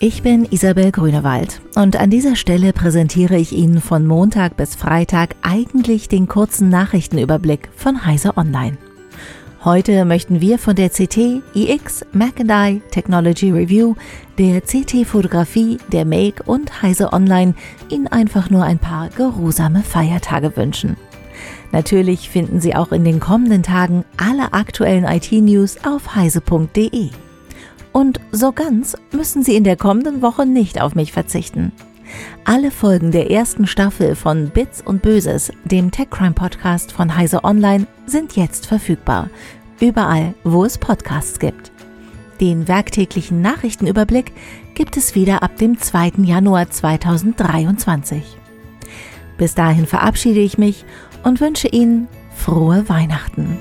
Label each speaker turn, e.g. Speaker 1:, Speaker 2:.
Speaker 1: Ich bin Isabel Grünewald und an dieser Stelle präsentiere ich Ihnen von Montag bis Freitag eigentlich den kurzen Nachrichtenüberblick von Heise Online. Heute möchten wir von der CT, iX, Mac Technology Review, der CT Fotografie, der Make und Heise Online Ihnen einfach nur ein paar geruhsame Feiertage wünschen. Natürlich finden Sie auch in den kommenden Tagen alle aktuellen IT-News auf heise.de. Und so ganz müssen Sie in der kommenden Woche nicht auf mich verzichten. Alle Folgen der ersten Staffel von Bits und Böses, dem TechCrime Podcast von Heise Online, sind jetzt verfügbar. Überall, wo es Podcasts gibt. Den werktäglichen Nachrichtenüberblick gibt es wieder ab dem 2. Januar 2023. Bis dahin verabschiede ich mich und wünsche Ihnen frohe Weihnachten.